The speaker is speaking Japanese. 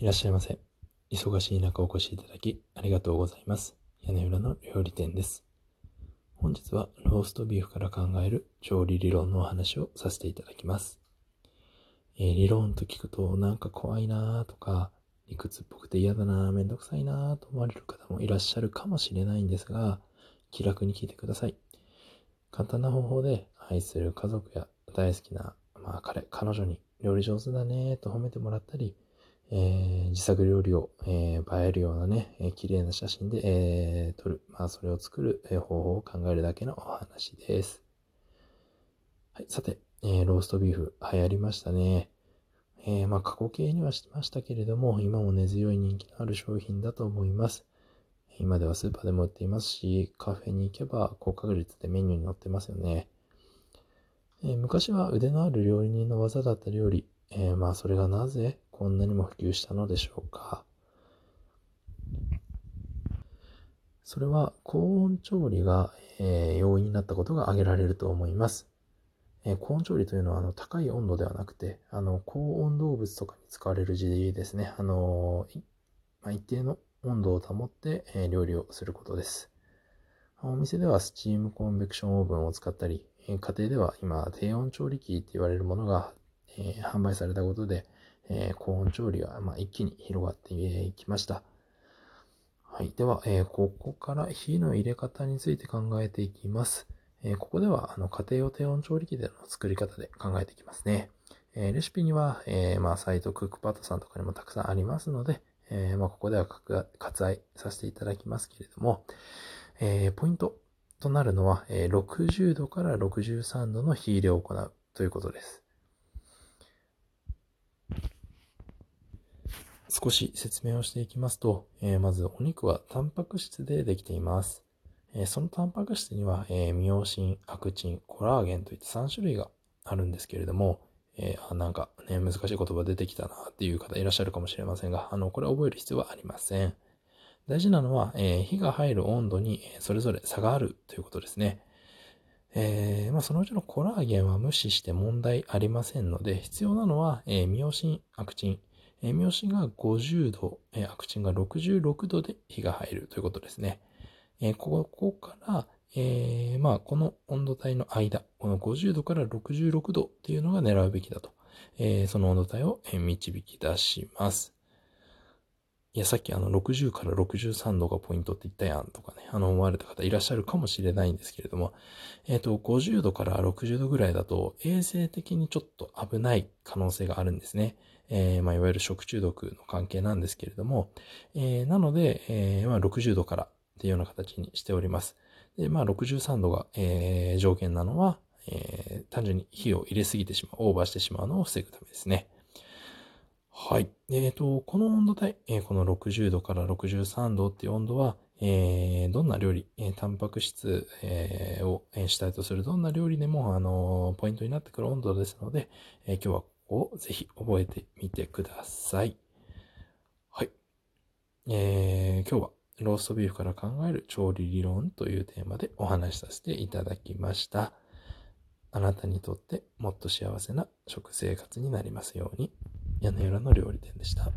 いらっしゃいませ。忙しい中お越しいただきありがとうございます。屋根裏の料理店です。本日はローストビーフから考える調理理論のお話をさせていただきます。えー理論と聞くとなんか怖いなーとか、理屈っぽくて嫌だなー、めんどくさいなーと思われる方もいらっしゃるかもしれないんですが、気楽に聞いてください。簡単な方法で愛する家族や大好きな、まあ、彼、彼女に料理上手だねーと褒めてもらったり、えー自作料理を、えー映えるようなね、えー綺麗な写真で、えー撮る、まあ、それを作る、え方法を考えるだけのお話です。はい、さて、えーローストビーフ流行りましたね。えーまあ、過去形にはしてましたけれども、今も根強い人気のある商品だと思います。今ではスーパーでも売っていますし、カフェに行けば高確率でメニューに載ってますよね。えー昔は腕のある料理人の技だった料理、えーまあそれがなぜこんなにも普及したのでしょうか？それは高温調理が、えー容易になったことが挙げられると思います。えー高温調理というのはあの高い温度ではなくて、あの高温動物とかに使われる事ですね。あのいまあ、一定の温度を保って、えー料理をすることです。お店ではスチームコンベクションオーブンを使ったり、え家庭では今低温調理器って言われるものが、えー販売されたことで、えー高温調理が、まあ、一気に広がっていきました。はい。では、えーここから火の入れ方について考えていきます。えここでは、あの、家庭用低温調理器での作り方で考えていきますね。えレシピには、えーまあ、サイトクックパッドさんとかにもたくさんありますので、えまあ、ここでは割愛させていただきますけれども、えポイントとなるのは、え60度から63度の火入れを行うということです。少し説明をしていきますと、えーまずお肉はタンパク質でできています。えーそのタンパク質には、えーミオシン、アクチン、コラーゲンといった3種類があるんですけれども、えーあなんかね、難しい言葉出てきたなっていう方いらっしゃるかもしれませんが、あの、これ覚える必要はありません。大事なのは、えー火が入る温度にそれぞれ差があるということですね。えーまあ、そのうちのコラーゲンは無視して問題ありませんので、必要なのは、えーミオシン、アクチン。えーミオシンが50度、えーアクチンが66度で火が入るということですね。えーここから、えーまあ、この温度帯の間、この50度から66度っていうのが狙うべきだと。えーその温度帯を導き出します。いや、さっきあの60から63度がポイントって言ったやんとかね、あの思われた方いらっしゃるかもしれないんですけれども、えっ、と、50度から60度ぐらいだと衛生的にちょっと危ない可能性があるんですね。えーまあ、いわゆる食中毒の関係なんですけれども、えーなので、えーまあ、60度からっていうような形にしております。で、まあ、63度が、えー条件なのは、えー単純に火を入れすぎてしまう、オーバーしてしまうのを防ぐためですね。はい。えっ、と、この温度帯、えーこの60度から63度っていう温度は、えーどんな料理、えータンパク質、えーをえー主体とするどんな料理でも、あのポイントになってくる温度ですので、え今日はここをぜひ覚えてみてください。はい。えー今日はローストビーフから考える調理理論というテーマでお話しさせていただきました。あなたにとってもっと幸せな食生活になりますように。屋根裏の料理店でした。